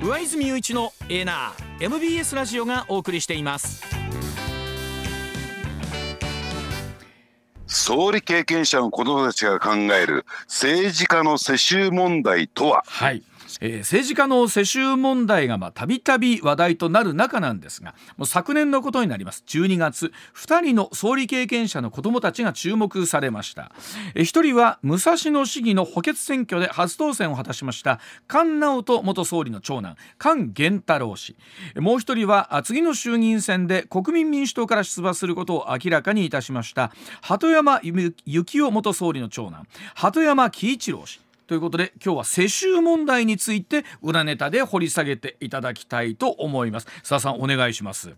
上泉雄一のエナー MBS ラジオがお送りしています。総理経験者の子どもたちが考える政治家の世襲問題とは？はいえー、政治家の世襲問題がたびたび話題となる中なんですがもう昨年のことになります。12月2人の総理経験者の子どもたちが注目されました、えー、1人は武蔵野市議の補欠選挙で初当選を果たしました。菅直人元総理の長男菅源太郎氏。もう1人は次の衆議院選で国民民主党から出馬することを明らかにいたしました鳩山幸夫元総理の長男鳩山喜一郎氏。ということで今日は世襲問題について裏ネタで掘り下げていただきたいと思います。佐田さんお願いします。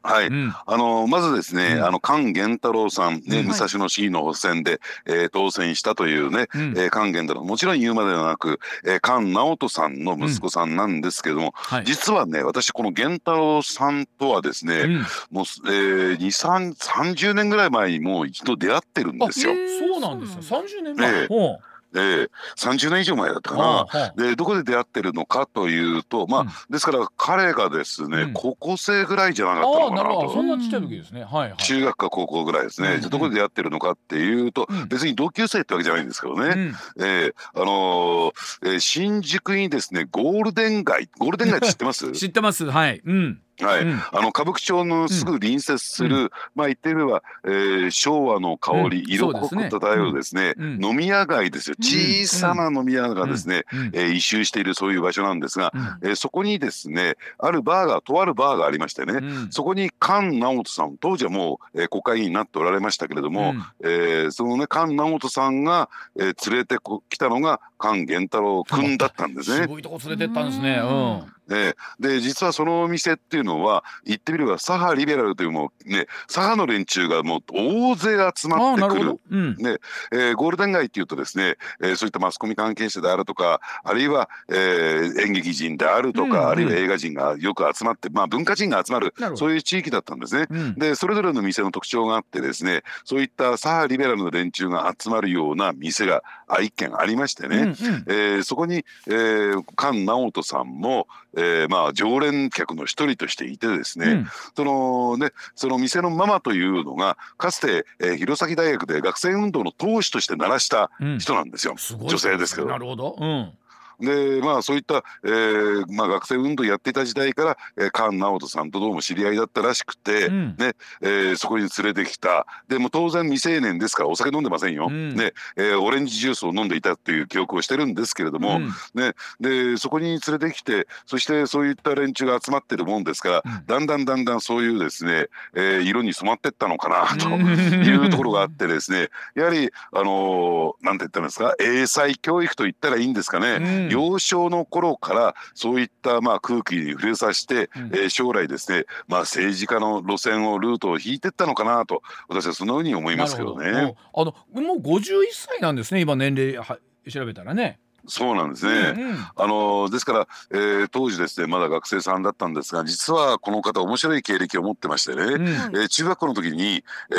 はい、うん、あのまずですね、うん、あの菅源太郎さん、ね、武蔵野市議の補選で、えー、当選したというね、うん、えー、菅源太郎。もちろん言うまではなく、えー、菅直人さんの息子さんなんですけども、はい、実はね私この源太郎さんとはですね、もう、えー、2330年ぐらい前にもう一度出会ってるんですよ。そうなんですよ30年前、えーで30年以上前だったかな、でどこで出会ってるのかというとまあ、うん、ですから彼がですね、うん、高校生ぐらいじゃなかったのかなと。そんなちっちゃい時ですね、はいはい、中学か高校ぐらいですね、うん、どこで出会ってるのかっていうと、別に同級生ってわけじゃないんですけどね、うん、えー、あのー、えー、新宿にですねゴールデン街ゴールデン街って知ってます？知ってます。はい。うんはい、うん、あの歌舞伎町のすぐ隣接する、うん、まあ言ってみれば、えー、昭和の香り、色濃く漂うですね、飲み屋街ですよ。小さな飲み屋がですね、えー、異臭しているそういう場所なんですが、えー、そこにですねあるバーがとあるバーがありましてね、そこに菅直人さん当時はもう、えー、国会議員になっておられましたけれども、うん、えー、そのね菅直人さんが、えー、連れてきたのが菅源太郎君だったんですね。渋いとこ連れてったんですね。うん。ね、で実はそのお店っていうのは言ってみれば左派リベラルというもうね左派の連中がもう大勢集まってくる、うん。ね。えー、ゴールデン街っていうとですね、えー、そういったマスコミ関係者であるとかあるいは、えー、演劇人であるとか、うんうん、あるいは映画人がよく集まって、まあ、文化人が集まるそういう地域だったんですね。うん、でそれぞれの店の特徴があってですねそういった左派リベラルの連中が集まるような店が一軒ありましてね、うんうん、えー、そこに、えー、菅直人さんも、えー、まあ常連客の一人としていてですね、うん、そのねその店のママというのがかつて、えー、弘前大学で学生運動の当主として鳴らした人なんですよ、うん、女性ですけど。なるほど、うんでまあそういった、えーまあ、学生運動やっていた時代から、えー、菅直人さんとどうも知り合いだったらしくて、うん、ねえー、そこに連れてきた。でも当然未成年ですからお酒飲んでませんよ、うん、ねえー、オレンジジュースを飲んでいたっていう記憶をしてるんですけれども、うん、ね、でそこに連れてきてそしてそういった連中が集まってるもんですから、だんだんだんだんそういうですね、えー、色に染まってったのかなというところがあってですねやはりあのー、なんて言ったんですか英才教育と言ったらいいんですかね、幼少の頃からそういったまあ空気に触れさせて、うん、えー、将来ですね、まあ、政治家の路線をルートを引いていったのかなと私はそのように思いますけどね。あのもう51歳なんですね今年齢は調べたらね。そうなんですね。うんうん、あのですから、えー、当時ですねまだ学生さんだったんですが実はこの方面白い経歴を持ってましてね、うん、えー、中学校の時に、え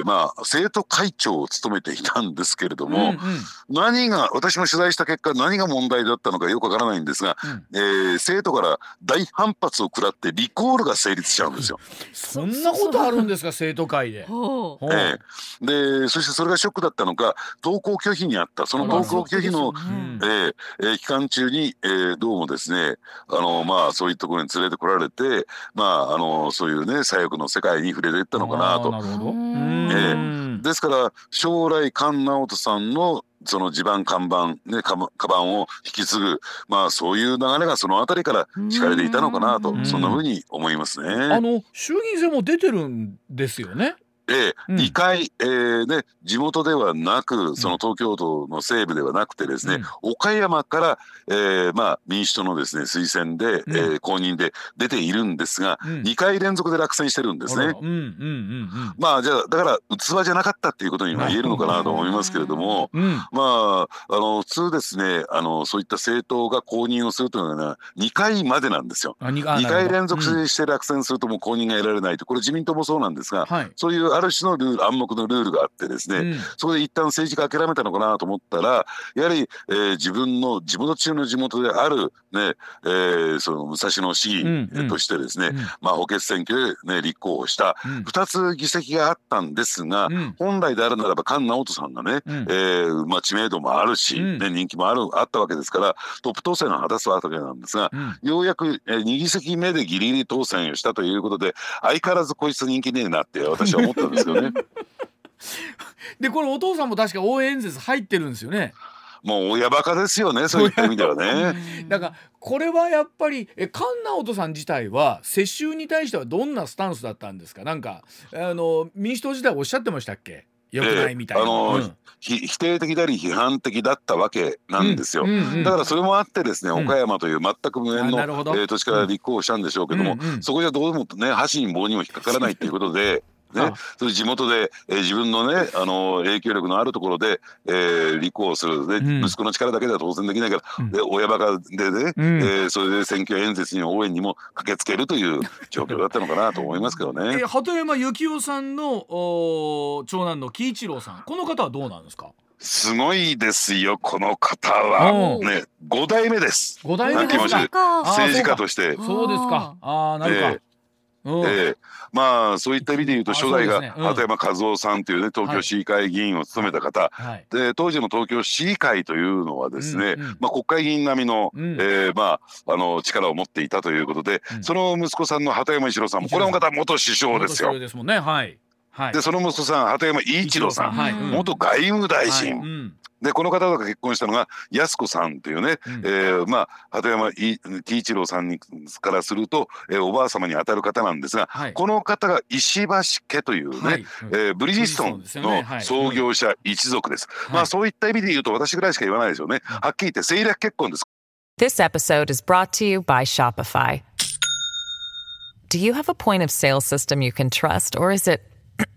ー、まあ生徒会長を務めていたんですけれども、うんうん、何が私も取材した結果何が問題だったのかよくわからないんですが、うん、えー、生徒から大反発を食らってリコールが成立しちゃうんですよ。そんなことあるんですか生徒会で。えー、でそしてそれがショックだったのか登校拒否にあった。その登校拒否の、えーで、えー、期間中に、えー、どうもですねあのまあそういうところに連れてこられてまああのそういうね左翼の世界に触れていったのかなと。なるほどえー、ですから将来菅直人さんのその地盤看板ねかカバンを引き継ぐまあそういう流れがその辺りから敷かれていたのかなとそんなふうに思いますね。あの衆議院選も出てるんですよね。ええ、2回、えーね、地元ではなくその東京都の西部ではなくてですね、うん、岡山から、えーまあ、民主党のですね推薦で、うん、えー、公認で出ているんですが、うん、2回連続で落選してるんですね。まあじゃあだから器じゃなかったっていうことには言えるのかなと思いますけれども、うん、まああの普通ですねあのそういった政党が公認をするというのは2回までなんですよ。2回連続して落選するともう公認が得られないと。これ自民党もそうなんですが、はい、そういうある種のルール暗黙のルールがあってですね、うん、そこで一旦政治家諦めたのかなと思ったらやはり、えー、自分の地元中の地元である、ねえー、その武蔵野市議としてですね、うん。うん、まあ、補欠選挙で、ね、立候補した、うん、2つ議席があったんですが、うん、本来であるならば菅直人さんがね、うん、えー、まあ、知名度もあるし、ね、人気もあるあったわけですからトップ当選を果たすわけなんですが、ようやく、えー、2議席目でギリギリ当選をしたということで相変わらずこいつ人気ねえなって私は思ったんですよね。でこれお父さんも確か応援演説入ってるんですよね。もう親バカですよねそういった意味ではね。だからこれはやっぱりえ菅直人さん自体は世襲に対してはどんなスタンスだったんですか？なんかあの民主党時代おっしゃってましたっけ？よくないみたいな、えー、あの、うん、否定的であり批判的だったわけなんですよ、うん。うんうん、だからそれもあってですね、岡山という全く無縁の、えー、土地から立候補したんでしょうけども、うんうん、そこじゃどうもね箸に棒にも引っかからないっていうことでね、それ地元で、えー、自分のねあの影響力のあるところで、えー、立候補するで、うん、息子の力だけでは当然できないから、うん、で親バカでね、うん、えー、それで選挙演説に応援にも駆けつけるという 状況だったのかなと思いますけどね。えー、鳩山幸夫さんのお長男の喜一郎さんこの方はどうなんですか？すごいですよこの方はね五代目です。五代目ですか。政治家として。そうですか。ああなるか。えーえー、まあそういった意味で言うと初代が鳩山和夫さんというね東京市議会議員を務めた方、はい、で当時の東京市議会というのはですね、うんうん、まあ、国会議員並みの、うん、えー、まあ、あの力を持っていたということで、うん、その息子さんの鳩山一郎さんもこれも方元首相ですよ。ですもんね。はいはい、でその息子さん鳩山伊一郎さん、はい、元外務大臣、はい。うん、でこの方が結婚したのが安子さんというね、うん、えー、まあ鳩山喜一郎さんにからすると、えー、おばあ様にあたる方なんですが、はい、この方が石橋家というね、はい、えー、ブリヂストンの創業者一族です。はい、まあそういった意味で言うと私ぐらいしか言わないですよね。はっきり言って政略結婚です。This episode is brought to you by Shopify. Do you have a point of sale system you can trust or is it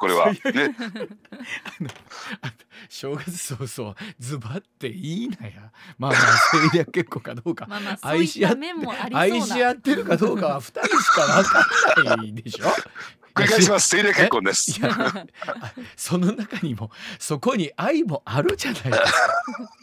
これは。ね。正月早々ズバっていいなや。まあまあ政略結婚かどうか。愛し合って愛し合ってるかどうかは二人しか分かんないでしょ？繰り返します。政略結婚です。その中にもそこに愛もあるじゃないですか。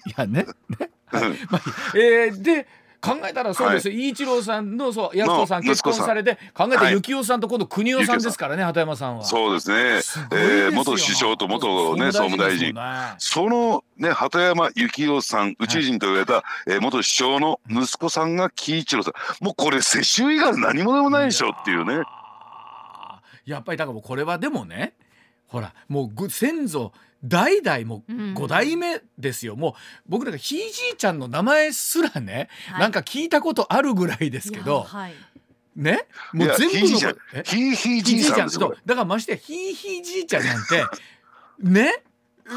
いやねね、はい。まあ、えー、で考えたらそうです、はい、一郎さんのそう安子さん結婚されて考えたら幸男さんと今度国夫さんですからね鳩山さんは。そうですね。すえー、元首相と元ね総務大臣、ね、そのね鳩山幸夫さん宇宙人と言われた、はい、えー、元首相の息子さんが喜一郎さん。もうこれ世襲以外何もでもないでしょっていうね。やっぱりだからこれはでもねほらもう先祖代々も5代目ですよ、うん、もう僕なんかひいじいちゃんの名前すらね、はい、なんか聞いたことあるぐらいですけど、はい、ね？もう全部のひいひいじいちゃんだからましてやひいひいじいちゃんなんてね？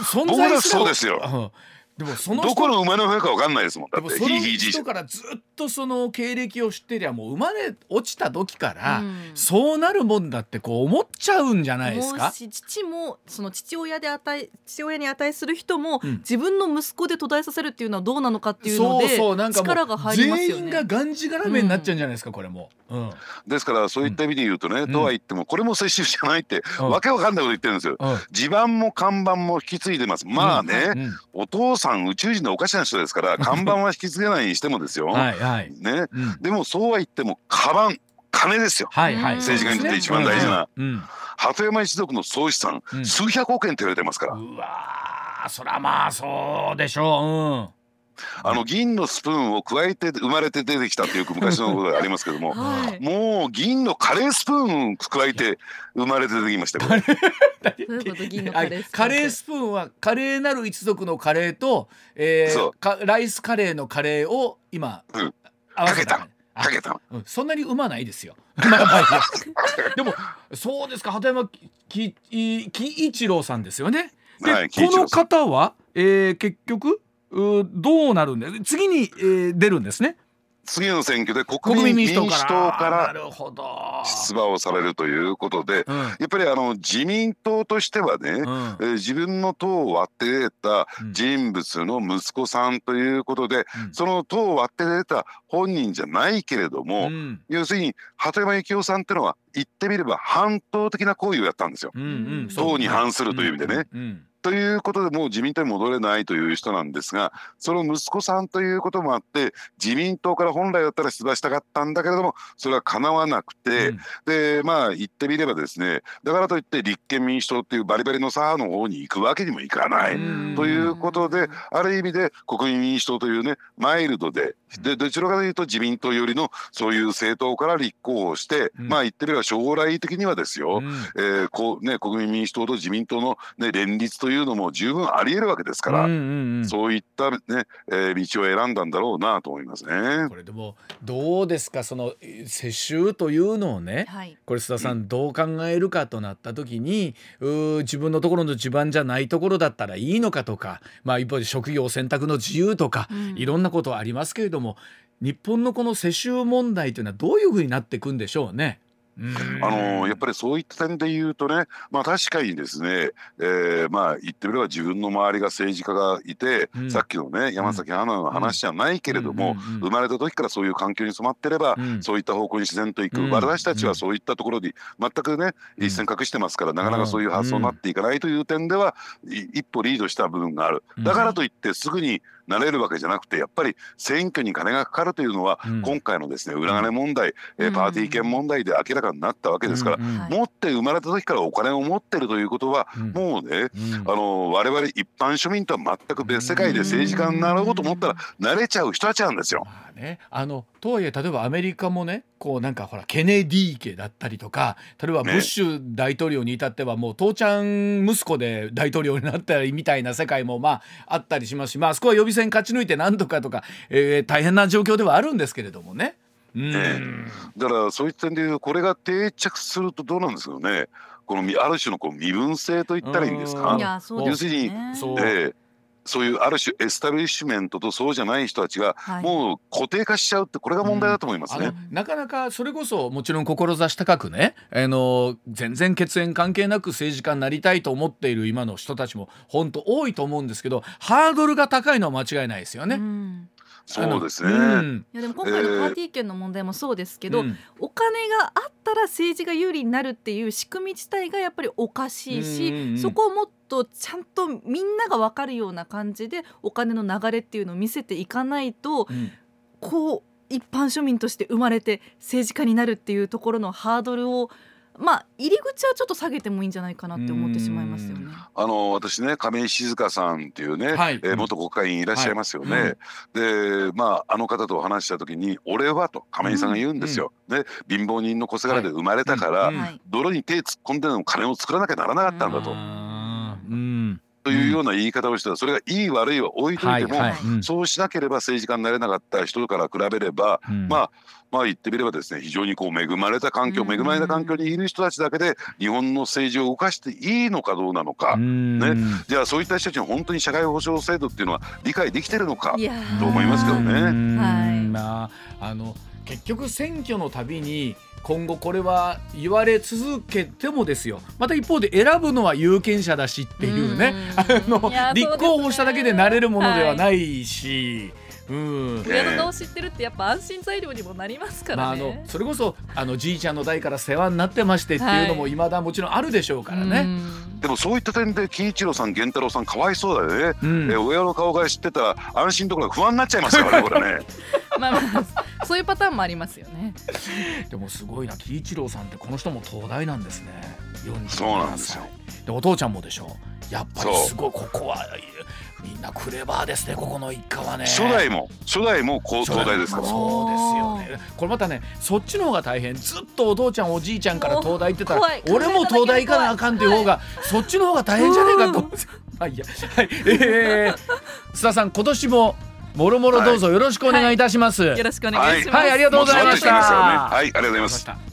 存在すらそうですよ、でもそのどこの馬の上か分かんないですもん。だってその人からずっとその経歴を知ってりゃもう生まれ落ちた時から、そうなるもんだってこう思っちゃうんじゃないですか？父もその父親で値父親に値する人も、うん、自分の息子で途絶えさせるっていうのはどうなのかっていうのでそうそうなんか力が入りますよね。全員ががんじがらめになっちゃうんじゃないですか、これも、うん、ですからそういった意味で言うとね、とは言ってもこれも接種じゃないって、わけわかんないこと言ってるんですよ、地盤も看板も引き継いでます。まあね、お父さん宇宙人のおかしな人ですから 看板は引き継げないにしてもですよ。はいはい。ね、うん、でもそうは言ってもカバン金ですよ、はいはい、政治家にとって一番大事な、うん、鳩山一族の総資産、うん、数百億円って言われてますから。うわそりゃまあそうでしょう。うんあの銀のスプーンを加えて生まれて出てきたっていう昔のことがありますけども、はい、もう銀のカレースプーン加えて生まれて出てきましたカレースプーンはカレーなる一族のカレーと、えー、ライスカレーのカレーを今、うん、合わせた。かけた、うん、そんなにうまないですよ。でもそうですか。鳩山喜一郎さんですよね。で、はい、この方は、えー、結局？どうなるんで次に、えー、出るんですね。次の選挙で国民民主党から。出馬をされるということで、うん、やっぱりあの自民党としてはね、うん、え自分の党を割って出た人物の息子さんということで、うん、その党を割って出た本人じゃないけれども、要するに鳩山幸夫さんっていうのは言ってみれば反党的な行為をやったんですよ。うんうん、党に反するという意味でね。ということでもう自民党に戻れないという人なんですがその息子さんということもあって自民党から本来だったら出馬したかったんだけれどもそれはかなわなくて、うん、でまあ言ってみればですねだからといって立憲民主党っていうバリバリの左派の方に行くわけにもいかないということである意味で国民民主党というねマイルドででどちらかというと自民党よりのそういう政党から立候補して、うん、まあ言ってみれば将来的にはですよ、うん、えー、こうね、国民民主党と自民党の、ね、連立というのも十分ありえるわけですから、うんうんうん、そういったね、えー、道を選んだんだろうなと思いますね。これでもどうですかその世襲というのをね、はい、これ須田さんどう考えるかとなった時に、う自分のところの地盤じゃないところだったらいいのかとか、まあ、一方で職業選択の自由とか、いろんなことありますけれども日本のこの世襲問題というのはどういうふうになっていくんでしょうね？あのやっぱりそういった点で言うとね、まあ、確かにですね、えー、まあ言ってみれば自分の周りが政治家がいて、うん、さっきのね山崎アナの話じゃないけれども、生まれた時からそういう環境に染まってれば、うん、そういった方向に自然といく、うん、私たちはそういったところに全くね一線隠してますから、なかなかそういう発想になっていかないという点では、一歩リードした部分がある。だからといってすぐになれるわけじゃなくてやっぱり選挙に金がかかるというのは、うん、今回のですね裏金問題、うん、パーティー券問題で明らかになったわけですから、持って生まれた時からお金を持ってるということは、もうね、あの我々一般庶民とは全く別世界で政治家になろうと思ったら慣れちゃう人たちなんですよ。ね、あのとはいえ例えばアメリカもねこうなんかほらケネディ家だったりとか例えばブッシュ大統領に至ってはもう父ちゃん息子で大統領になったりみたいな世界もまああったりしますしまあそこは予備選勝ち抜いてなんとかとか、えー、大変な状況ではあるんですけれどもね。うん、だからそういった点でこれが定着するとどうなんですよね。このある種のこう身分制と言ったらいいんですか？要するに、えーそういうある種エスタブリッシュメントとそうじゃない人たちがもう固定化しちゃうってこれが問題だと思いますね、うん、なかなかそれこそもちろん志高くねあの全然血縁関係なく政治家になりたいと思っている今の人たちも本当多いと思うんですけどハードルが高いのは間違いないですよね。うんそうですね、うん、いやでも今回のパーティー券の問題もそうですけど、えー、お金があったら政治が有利になるっていう仕組み自体がやっぱりおかしいし、うんうんうん、そこをもっとちゃんとみんなが分かるような感じでお金の流れっていうのを見せていかないと、うん、こう一般庶民として生まれて政治家になるっていうところのハードルをまあ入り口はちょっと下げてもいいんじゃないかなって思ってしまいますよね。あの私ね亀井静香さんっていうね、はい、えー、元国会議員いらっしゃいますよね。はいでまああの方と話した時に「俺は」と亀井さんが言うんですよ。うん、ね貧乏人の小せがれで生まれたから、泥に手突っ込んでの金を作らなきゃならなかったんだと。うんというような言い方をした。らそれがいい悪いは置いといても、そうしなければ政治家になれなかった人から比べれば、うん、まあまあ言ってみればですね非常にこう恵まれた環境恵まれた環境にいる人たちだけで日本の政治を動かしていいのかどうなのか、ね、じゃあそういった人たちに本当に社会保障制度っていうのは理解できてるのかと思いますけどね。はい。まあ、あの結局選挙のたびに今後これは言われ続けてもですよ。また一方で選ぶのは有権者だしっていうね。あの立候補しただけでなれるものではないし。はい。うん、親の顔知ってるってやっぱ安心材料にもなりますからね、まあ、あのそれこそあのじいちゃんの代から世話になってましてっていうのもい。まだもちろんあるでしょうからね、はい、でもそういった点で喜一郎さん源太郎さんかわいそうだよね、うん、え親の顔が知ってたら安心ところが不安になっちゃいますからねこれね まあまあそういうパターンもありますよね。でもすごいな喜一郎さんってこの人も東大なんですね。そうなんですよ。でお父ちゃんもでしょ。やっぱりすごいここはみんなクレバーですねここの一家はね。初代も初代も東大ですから。そうですよね。これまたねそっちの方が大変。ずっとお父ちゃんおじいちゃんから東大行ってたら俺も東大行かなあかんっていう方が、はい、そっちの方が大変じゃねえかと思って。まあいいや。はい。えー、須田さん今年ももろもろどうぞよろしくお願いいたします、はい、よろしくお願いします、はい、ありがとうございました、はい、ありがとうございます